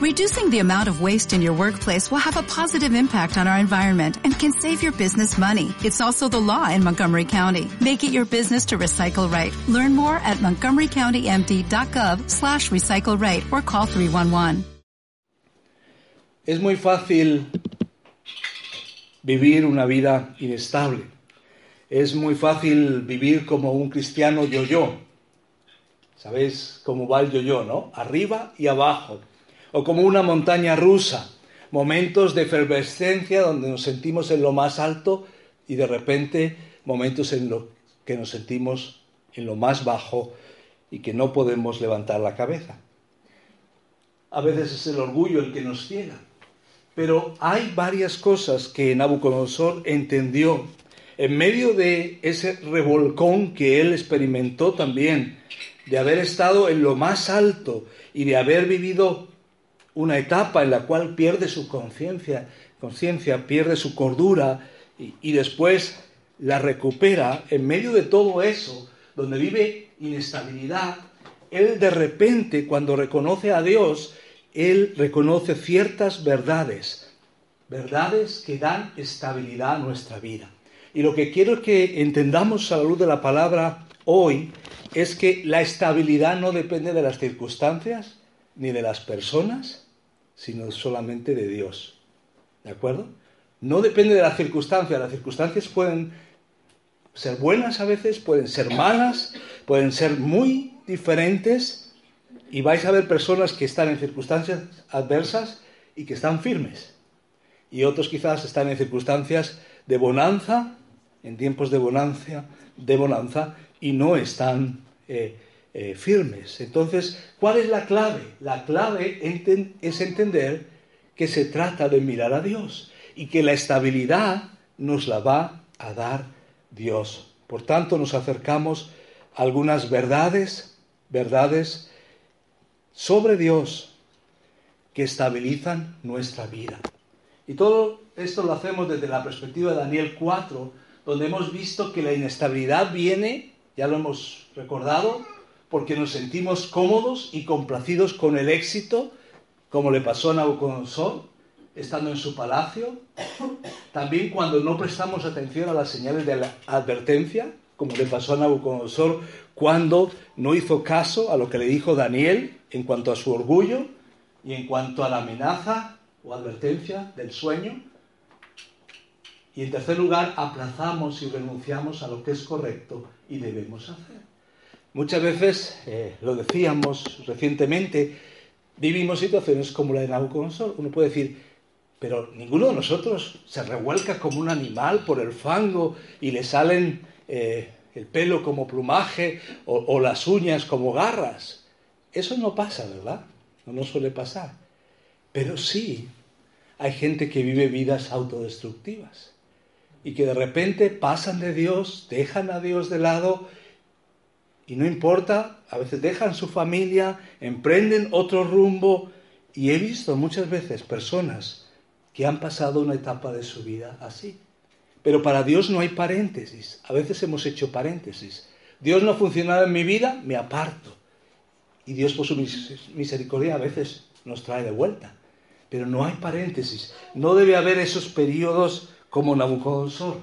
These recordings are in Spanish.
Reducing the amount of waste in your workplace will have a positive impact on our environment and can save your business money. It's also the law in Montgomery County. Make it your business to recycle right. Learn more at montgomerycountymd.gov slash recycle right or call 311. Es muy fácil vivir una vida inestable. Es muy fácil vivir como un cristiano yo-yo. ¿Sabéis cómo va el yo-yo, no? Arriba y abajo o como una montaña rusa, momentos de efervescencia donde nos sentimos en lo más alto y de repente momentos en los que nos sentimos en lo más bajo y que no podemos levantar la cabeza. A veces es el orgullo el que nos ciega, pero hay varias cosas que Nabucodonosor entendió en medio de ese revolcón que él experimentó también, de haber estado en lo más alto y de haber vivido una etapa en la cual pierde su conciencia, conciencia, pierde su cordura y, y después la recupera en medio de todo eso, donde vive inestabilidad, él de repente cuando reconoce a Dios, él reconoce ciertas verdades, verdades que dan estabilidad a nuestra vida. Y lo que quiero que entendamos a la luz de la palabra hoy es que la estabilidad no depende de las circunstancias ni de las personas, sino solamente de Dios. ¿De acuerdo? No depende de las circunstancias. Las circunstancias pueden ser buenas a veces, pueden ser malas, pueden ser muy diferentes y vais a ver personas que están en circunstancias adversas y que están firmes. Y otros quizás están en circunstancias de bonanza, en tiempos de bonanza, de bonanza y no están eh, eh, firmes. Entonces, ¿cuál es la clave? La clave es entender que se trata de mirar a Dios y que la estabilidad nos la va a dar Dios. Por tanto, nos acercamos a algunas verdades, verdades sobre Dios que estabilizan nuestra vida. Y todo esto lo hacemos desde la perspectiva de Daniel 4, donde hemos visto que la inestabilidad viene, ya lo hemos recordado, porque nos sentimos cómodos y complacidos con el éxito, como le pasó a Nabucodonosor, estando en su palacio. También cuando no prestamos atención a las señales de la advertencia, como le pasó a Nabucodonosor cuando no hizo caso a lo que le dijo Daniel en cuanto a su orgullo y en cuanto a la amenaza o advertencia del sueño. Y en tercer lugar, aplazamos y renunciamos a lo que es correcto y debemos hacer. Muchas veces, eh, lo decíamos recientemente, vivimos situaciones como la de Nabucodonosor. Uno puede decir, pero ninguno de nosotros se revuelca como un animal por el fango y le salen eh, el pelo como plumaje o, o, las uñas como garras. Eso no pasa, ¿verdad? No suele pasar. Pero sí hay gente que vive vidas autodestructivas y que de repente pasan de Dios, dejan a Dios de lado y no importa, a veces dejan su familia, emprenden otro rumbo y he visto muchas veces personas que han pasado una etapa de su vida así. Pero para Dios no hay paréntesis. A veces hemos hecho paréntesis. Dios no ha funcionado en mi vida, me aparto. Y Dios por su misericordia a veces nos trae de vuelta. Pero no hay paréntesis. No debe haber esos periodos como Nabucodonosor,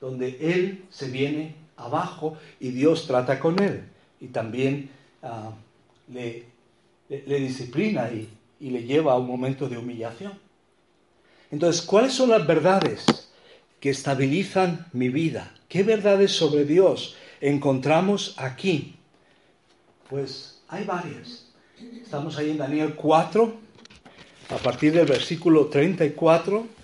donde Él se viene abajo y Dios trata con él y también le, le, le, disciplina y, y le lleva a un momento de humillación. Entonces, ¿cuáles son las verdades que estabilizan mi vida? ¿Qué verdades sobre Dios encontramos aquí? Pues hay varias. Estamos ahí en Daniel 4, a partir del versículo 34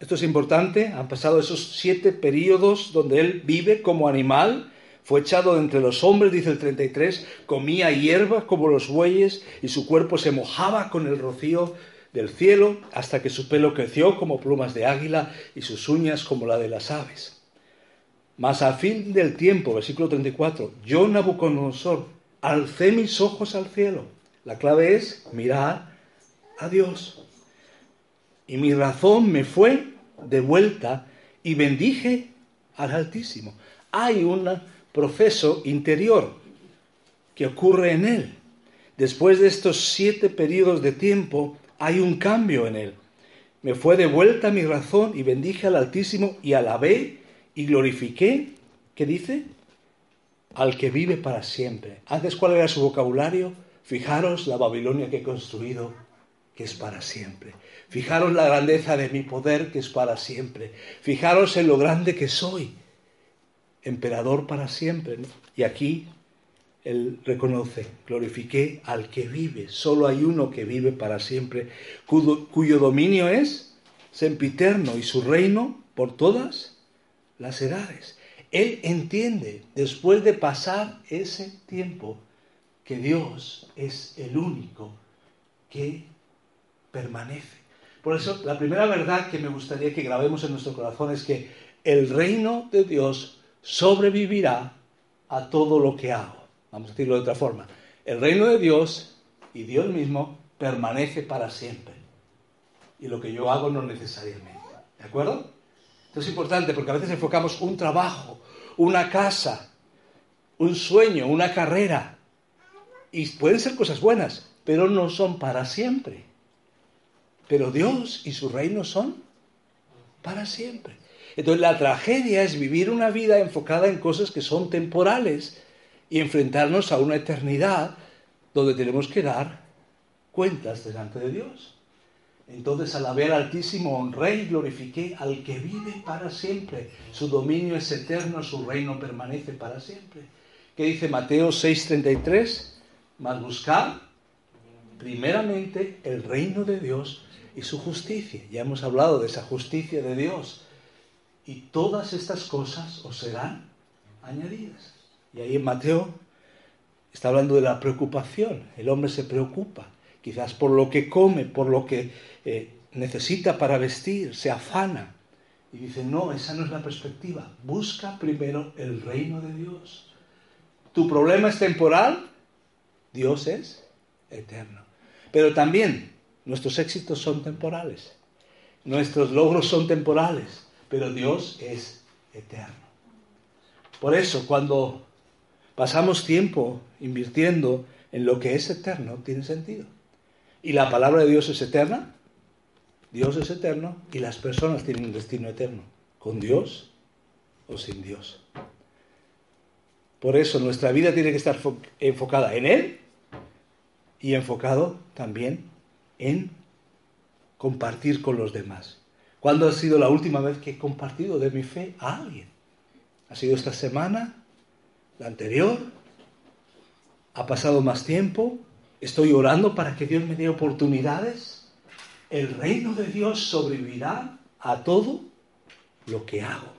esto es importante, han pasado esos siete periodos donde él vive como animal, fue echado de entre los hombres, dice el 33, comía hierba como los bueyes y su cuerpo se mojaba con el rocío del cielo hasta que su pelo creció como plumas de águila y sus uñas como la de las aves. Mas al fin del tiempo, versículo 34, yo Nabucodonosor alcé mis ojos al cielo. La clave es mirar a Dios. Y mi razón me fue de vuelta y bendije al Altísimo. Hay un proceso interior que ocurre en él. Después de estos siete periodos de tiempo, hay un cambio en él. Me fue de vuelta mi razón y bendije al Altísimo y alabé y glorifiqué. ¿Qué dice? Al que vive para siempre. Antes, ¿cuál era su vocabulario? Fijaros la Babilonia que he construido, que es para siempre. Fijaros la grandeza de mi poder, que es para siempre. Fijaros en lo grande que soy, emperador para siempre. Y aquí él reconoce, glorifiqué al que vive, solo hay uno que vive para siempre, cuyo, dominio es sempiterno y su reino por todas las edades. Él entiende, después de pasar ese tiempo, que Dios es el único que permanece. Por eso, la primera verdad que me gustaría que grabemos en nuestro corazón es que el reino de Dios sobrevivirá a todo lo que hago. Vamos a decirlo de otra forma. El reino de Dios y Dios mismo permanece para siempre. Y lo que yo hago no necesariamente. ¿De acuerdo? Esto es importante porque a veces enfocamos un trabajo, una casa, un sueño, una carrera. Y pueden ser cosas buenas, pero no son para siempre. Pero Dios y su reino son para siempre. Entonces la tragedia es vivir una vida enfocada en cosas que son temporales y enfrentarnos a una eternidad donde tenemos que dar cuentas delante de Dios. Entonces alabé al Altísimo, honré y glorifiqué al que vive para siempre. Su dominio es eterno, su reino permanece para siempre. ¿Qué dice Mateo 6:33? Mas buscar primeramente el reino de Dios y su justicia. Ya hemos hablado de esa justicia de Dios. Y todas estas cosas os serán añadidas. Y ahí en Mateo está hablando de la preocupación. El hombre se preocupa, quizás por lo que come, por lo que eh, necesita para vestir, se afana. Y dice, no, esa no es la perspectiva. Busca primero el reino de Dios. Tu problema es temporal, Dios es eterno. Pero también nuestros éxitos son temporales. Nuestros logros son temporales, pero Dios es eterno. Por eso, cuando pasamos tiempo invirtiendo en lo que es eterno, tiene sentido. Y la palabra de Dios es eterna, Dios es eterno y las personas tienen un destino eterno, con Dios o sin Dios. Por eso nuestra vida tiene que estar enfocada en Él y enfocado también en compartir con los demás. ¿Cuándo ha sido la última vez que he compartido de mi fe a alguien? ¿Ha sido esta semana? la anterior, ha pasado más tiempo, estoy orando para que Dios me dé oportunidades, el reino de Dios sobrevivirá a todo lo que hago.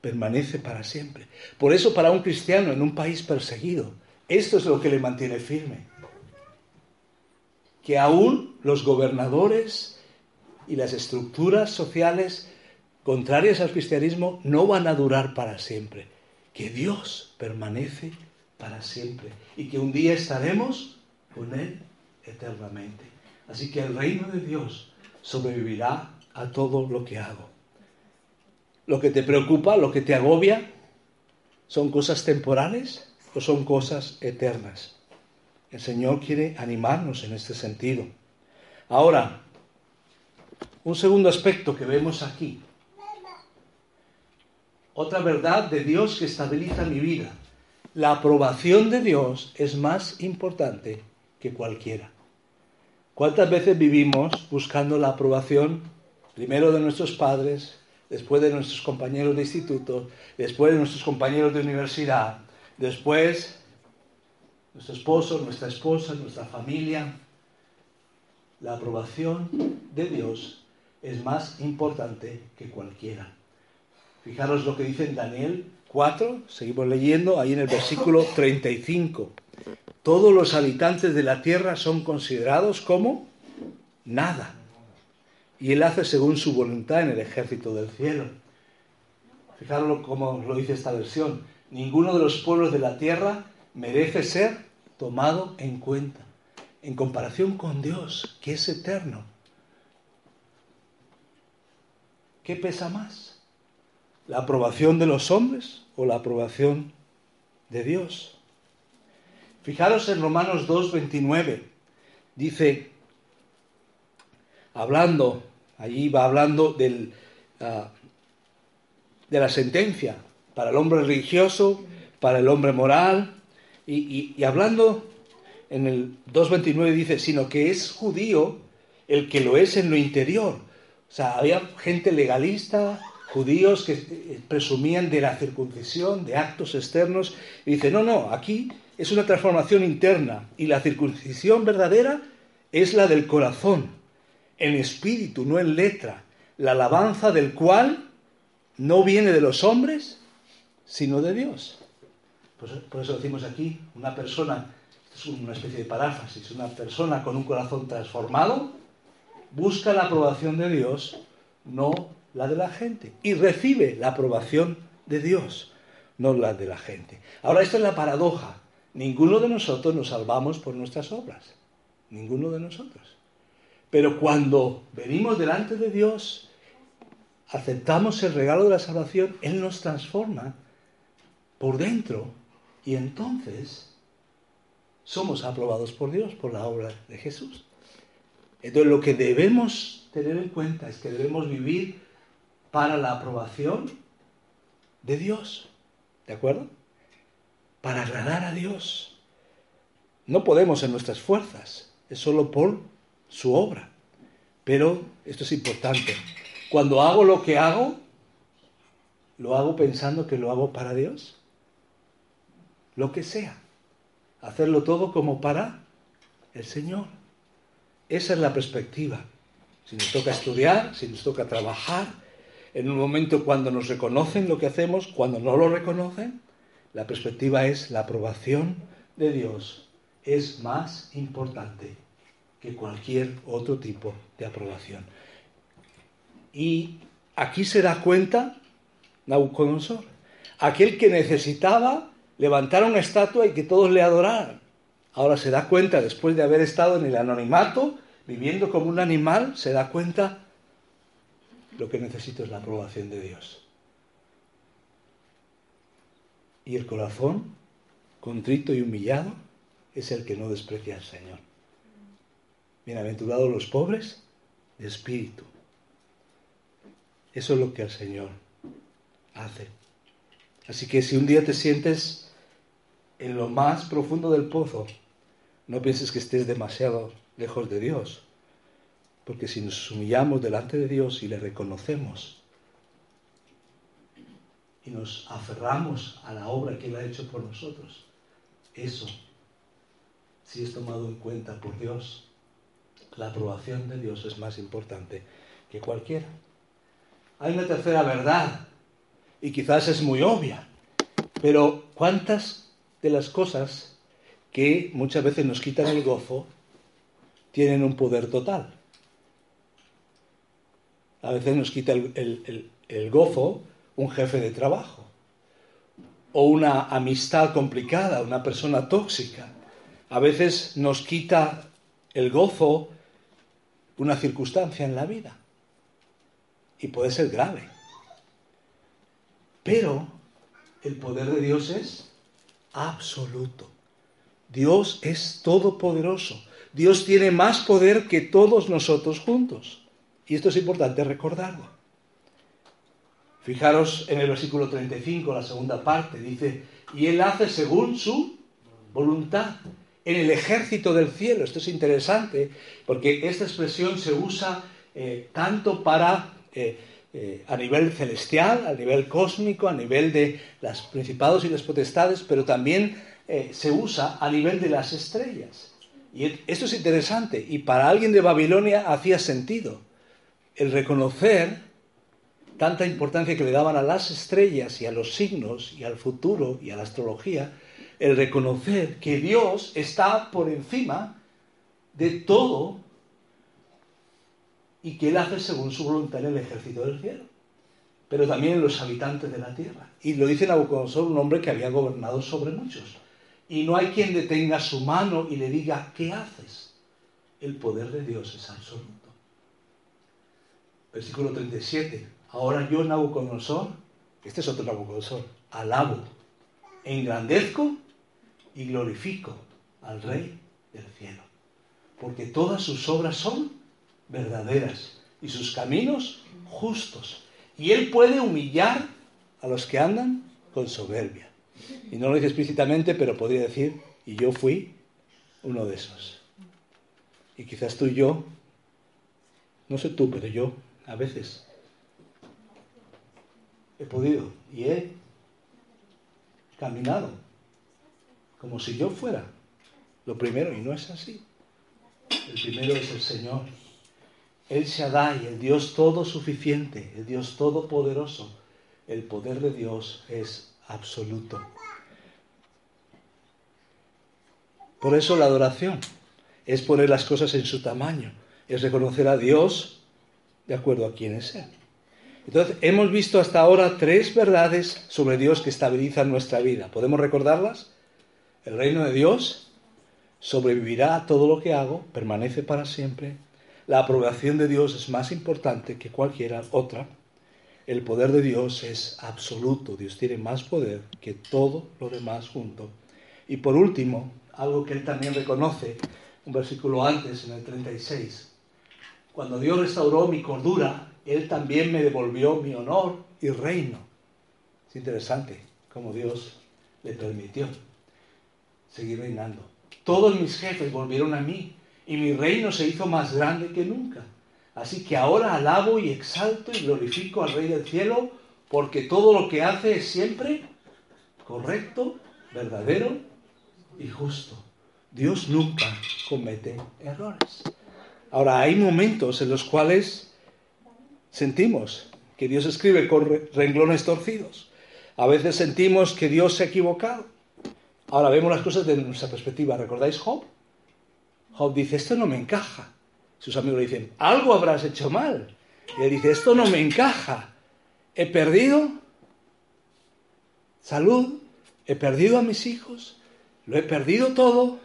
Permanece para siempre. Por eso para un cristiano en un país perseguido, esto es lo que le mantiene firme. Que aún los gobernadores y las estructuras sociales contrarias al cristianismo no van a durar para siempre que Dios permanece para siempre y que un día estaremos con Él eternamente. Así que el reino de Dios sobrevivirá a todo lo que hago. Lo que te preocupa, lo que te agobia, ¿son cosas temporales o son cosas eternas? El Señor quiere animarnos en este sentido. Ahora, un segundo aspecto que vemos aquí otra verdad de Dios que estabiliza mi vida. La aprobación de Dios es más importante que cualquiera. ¿Cuántas veces vivimos buscando la aprobación primero de nuestros padres, después de nuestros compañeros de instituto, después de nuestros compañeros de universidad, después nuestro esposo, nuestra esposa, nuestra familia? La aprobación de Dios es más importante que cualquiera. Fijaros lo que dice en Daniel 4, seguimos leyendo ahí en el versículo 35. Todos los habitantes de la tierra son considerados como nada. Y él hace según su voluntad en el ejército del cielo. Fijaros cómo lo dice esta versión. Ninguno de los pueblos de la tierra merece ser tomado en cuenta en comparación con Dios, que es eterno. ¿Qué pesa más? ¿La aprobación de los hombres o la aprobación de Dios? Fijaros en Romanos 2, 29. Dice, hablando, allí va hablando del, ah, de la sentencia para el hombre religioso, para el hombre moral, y, hablando en el 2.29 dice, sino que es judío el que lo es en lo interior. O sea, había gente legalista, judíos que presumían de la circuncisión, de actos externos, y dice, no, no, aquí es una transformación interna, y la circuncisión verdadera es la del corazón, en espíritu, no en letra, la alabanza del cual no viene de los hombres, sino de Dios. Por eso, decimos aquí, una persona, es una especie de paráfrasis, una persona con un corazón transformado busca la aprobación de Dios, no la de la gente, y recibe la aprobación de Dios, no la de la gente. Ahora, esta es la paradoja. Ninguno de nosotros nos salvamos por nuestras obras. Ninguno de nosotros. Pero cuando venimos delante de Dios, aceptamos el regalo de la salvación, Él nos transforma por dentro y entonces somos aprobados por Dios por la obra de Jesús. Entonces lo que debemos tener en cuenta es que debemos vivir para la aprobación de Dios. ¿De acuerdo? Para agradar a Dios. No podemos en nuestras fuerzas, es solo por su obra. Pero esto es importante. Cuando hago lo que hago, ¿lo hago pensando que lo hago para Dios? Lo que sea. Hacerlo todo como para el Señor. Esa es la perspectiva. Si nos toca estudiar, si nos toca trabajar, en un momento cuando nos reconocen lo que hacemos, cuando no lo reconocen, la perspectiva es la aprobación de Dios es más importante que cualquier otro tipo de aprobación. Y aquí se da cuenta Nabucodonosor, aquel que necesitaba levantar una estatua y que todos le adoraran. Ahora se da cuenta, después de haber estado en el anonimato, viviendo como un animal, se da cuenta, lo que necesito es la aprobación de Dios. Y el corazón, contrito y humillado, es el que no desprecia al Señor. Bienaventurados los pobres de espíritu. Eso es lo que el Señor hace. Así que si un día te sientes en lo más profundo del pozo, no pienses que estés demasiado lejos de Dios. Porque si nos humillamos delante de Dios y le reconocemos y nos aferramos a la obra que Él ha hecho por nosotros, eso, si es tomado en cuenta por Dios, la aprobación de Dios es más importante que cualquiera. Hay una tercera verdad, y quizás es muy obvia, pero ¿cuántas de las cosas que muchas veces nos quitan el gozo tienen un poder total? A veces nos quita el, el gozo un jefe de trabajo, o una amistad complicada, una persona tóxica. A veces nos quita el gozo una circunstancia en la vida. Y puede ser grave. Pero el poder de Dios es absoluto. Dios es todopoderoso. Dios tiene más poder que todos nosotros juntos. Y esto es importante recordarlo. Fijaros en el versículo 35, la segunda parte, dice, y Él hace según su voluntad en el ejército del cielo. Esto es interesante porque esta expresión se usa eh, tanto para eh, eh, a nivel celestial, a nivel cósmico, a nivel de los principados y las potestades, pero también se usa a nivel de las estrellas. Y esto es interesante y para alguien de Babilonia hacía sentido el reconocer tanta importancia que le daban a las estrellas y a los signos y al futuro y a la astrología, el reconocer que Dios está por encima de todo y que Él hace según su voluntad en el ejército del cielo, pero también en los habitantes de la tierra. Y lo dice Nabucodonosor, un hombre que había gobernado sobre muchos. Y no hay quien detenga su mano y le diga, ¿qué haces? El poder de Dios es absoluto. Versículo 37. Ahora yo, Nabucodonosor, este es otro Nabucodonosor, alabo, engrandezco y glorifico al Rey del cielo. Porque todas sus obras son verdaderas y sus caminos justos. Y Él puede humillar a los que andan con soberbia. Y no lo dice explícitamente, pero podría decir, y yo fui uno de esos. Y quizás tú y yo, no sé tú, pero yo a veces he podido y he caminado como si yo fuera lo primero, y no es así. El primero es el Señor. El Shaddai, el Dios todo suficiente, el Dios todopoderoso. El poder de Dios es absoluto. Por eso la adoración es poner las cosas en su tamaño, es reconocer a Dios de acuerdo a quién es Él. Entonces, hemos visto hasta ahora tres verdades sobre Dios que estabilizan nuestra vida. ¿Podemos recordarlas? El reino de Dios sobrevivirá a todo lo que hago, permanece para siempre. La aprobación de Dios es más importante que cualquier otra. El poder de Dios es absoluto. Dios tiene más poder que todo lo demás junto. Y por último, algo que él también reconoce, un versículo antes, en el 36. Cuando Dios restauró mi cordura, Él también me devolvió mi honor y reino. Es interesante cómo Dios le permitió seguir reinando. Todos mis jefes volvieron a mí y mi reino se hizo más grande que nunca. Así que ahora alabo y exalto y glorifico al Rey del cielo porque todo lo que hace es siempre correcto, verdadero y justo. Dios nunca comete errores. Ahora, hay momentos en los cuales sentimos que Dios escribe con renglones torcidos. A veces sentimos que Dios se ha equivocado. Ahora vemos las cosas desde nuestra perspectiva. ¿Recordáis Job? Job dice, esto no me encaja. Sus amigos le dicen, algo habrás hecho mal. Y él dice, esto no me encaja. He perdido salud, he perdido a mis hijos, lo he perdido todo,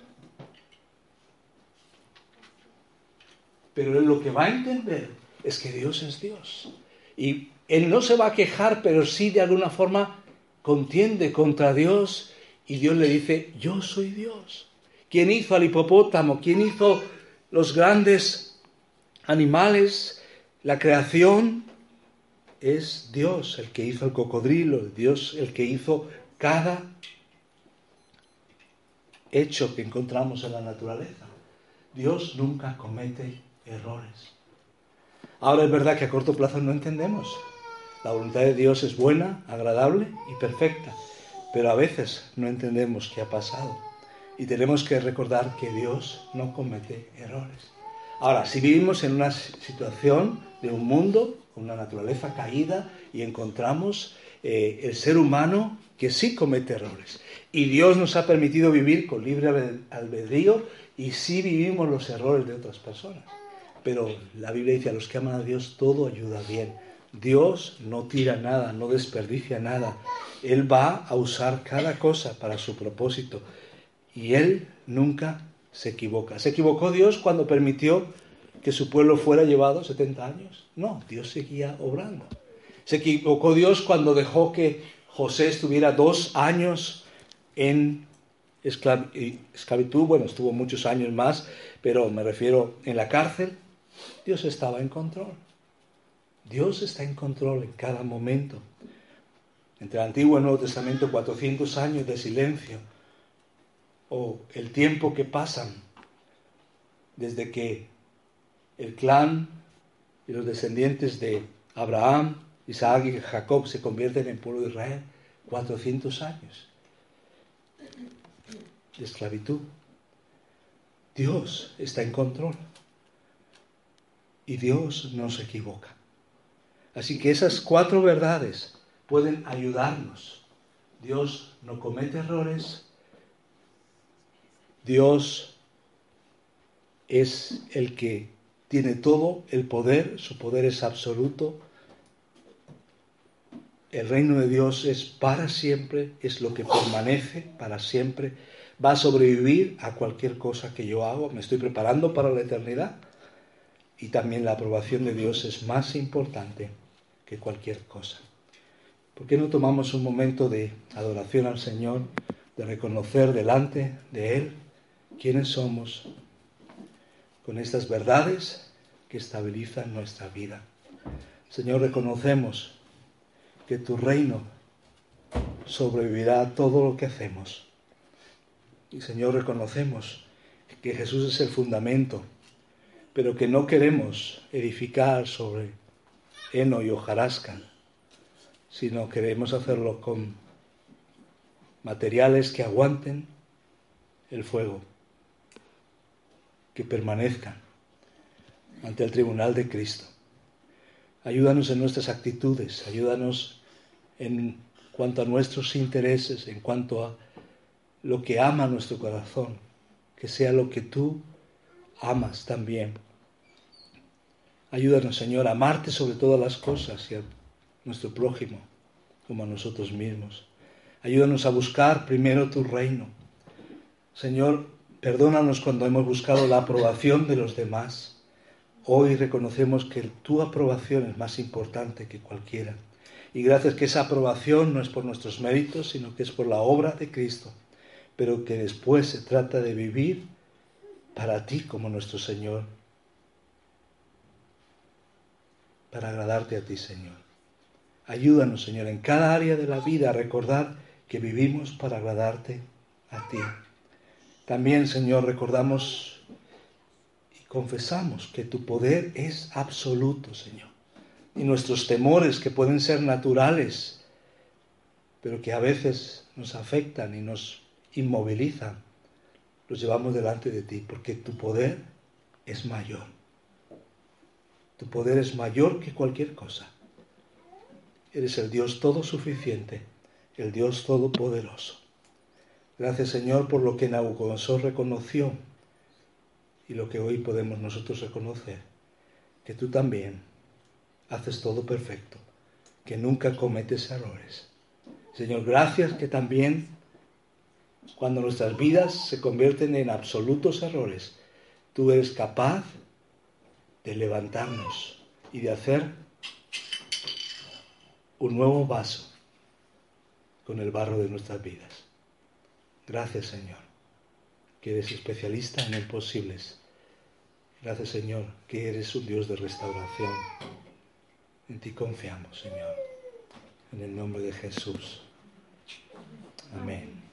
pero él lo que va a entender es que Dios es Dios. Y él no se va a quejar, pero sí de alguna forma contiende contra Dios y Dios le dice, yo soy Dios. ¿Quién hizo al hipopótamo? ¿Quién hizo los grandes animales? La creación es Dios, el que hizo el cocodrilo, Dios el que hizo cada hecho que encontramos en la naturaleza. Dios nunca comete errores. Ahora es verdad que a corto plazo no entendemos. La voluntad de Dios es buena, agradable y perfecta, pero a veces no entendemos qué ha pasado y tenemos que recordar que Dios no comete errores. Ahora, si vivimos en una situación de un mundo con una naturaleza caída y encontramos eh, el ser humano que sí comete errores y Dios nos ha permitido vivir con libre albedrío y sí vivimos los errores de otras personas. Pero la Biblia dice, a los que aman a Dios todo ayuda bien. Dios no tira nada, no desperdicia nada. Él va a usar cada cosa para su propósito. Y Él nunca se equivoca. ¿Se equivocó Dios cuando permitió que su pueblo fuera llevado 70 años? No, Dios seguía obrando. ¿Se equivocó Dios cuando dejó que José estuviera dos años en esclavitud, bueno, estuvo muchos años más, pero me refiero en la cárcel, Dios estaba en control. Dios está en control en cada momento. Entre el Antiguo y el Nuevo Testamento, 400 años de silencio, o el tiempo que pasan desde que el clan y los descendientes de Abraham, Isaac y Jacob se convierten en pueblo de Israel, 400 años de esclavitud. Dios está en control y Dios no se equivoca. Así que esas cuatro verdades pueden ayudarnos. Dios no comete errores. Dios es el que tiene todo el poder, su poder es absoluto. El reino de Dios es para siempre, es lo que permanece para siempre va a sobrevivir a cualquier cosa que yo hago. Me estoy preparando para la eternidad. Y también la aprobación de Dios es más importante que cualquier cosa. ¿Por qué no tomamos un momento de adoración al Señor, de reconocer delante de Él quiénes somos con estas verdades que estabilizan nuestra vida. Señor, reconocemos que tu reino sobrevivirá a todo lo que hacemos. Y Señor, reconocemos que Jesús es el fundamento, pero que no queremos edificar sobre heno y hojarasca, sino queremos hacerlo con materiales que aguanten el fuego, que permanezcan ante el tribunal de Cristo. Ayúdanos en nuestras actitudes, ayúdanos en cuanto a nuestros intereses, en cuanto a lo que ama nuestro corazón, que sea lo que tú amas también. Ayúdanos, Señor, a amarte sobre todas las cosas y a nuestro prójimo como a nosotros mismos. Ayúdanos a buscar primero tu reino. Señor, perdónanos cuando hemos buscado la aprobación de los demás. Hoy reconocemos que tu aprobación es más importante que cualquiera. Y gracias que esa aprobación no es por nuestros méritos, sino que es por la obra de Cristo, pero que después se trata de vivir para ti como nuestro Señor, para agradarte a ti, Señor. Ayúdanos, Señor, en cada área de la vida a recordar que vivimos para agradarte a ti. También, Señor, recordamos y confesamos que tu poder es absoluto, Señor. Y nuestros temores, que pueden ser naturales, pero que a veces nos afectan y nos inmovilizan, los llevamos delante de ti, porque tu poder es mayor. Tu poder es mayor que cualquier cosa. Eres el Dios todo suficiente el Dios Todopoderoso. Gracias Señor por lo que Nabucodonosor reconoció y lo que hoy podemos nosotros reconocer, que tú también haces todo perfecto, que nunca cometes errores. Señor, gracias que también cuando nuestras vidas se convierten en absolutos errores, tú eres capaz de levantarnos y de hacer un nuevo vaso con el barro de nuestras vidas. Gracias Señor, que eres especialista en imposibles. Gracias Señor, que eres un Dios de restauración. En ti confiamos, Señor. En el nombre de Jesús. Amén.